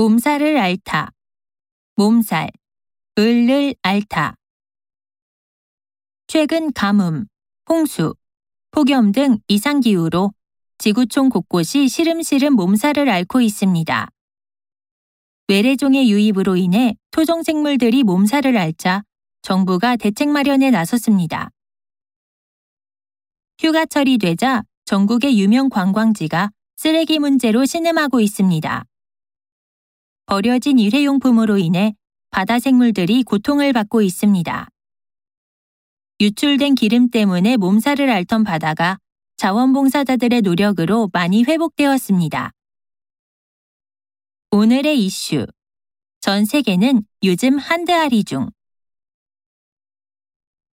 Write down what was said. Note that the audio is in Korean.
몸살을 앓다. 몸살, 을을 앓다. 최근 가뭄, 홍수, 폭염 등 이상기후로 지구촌 곳곳이 시름시름 몸살을 앓고 있습니다. 외래종의 유입으로 인해 토종 생물들이 몸살을 앓자 정부가 대책 마련에 나섰습니다. 휴가철이 되자 전국의 유명 관광지가 쓰레기 문제로 신음하고 있습니다. 버려진 일회용품으로 인해 바다 생물들이 고통을 받고 있습니다. 유출된 기름 때문에 몸살을 앓던 바다가 자원봉사자들의 노력으로 많이 회복되었습니다. 오늘의 이슈. 전 세계는 요즘 한드아리 중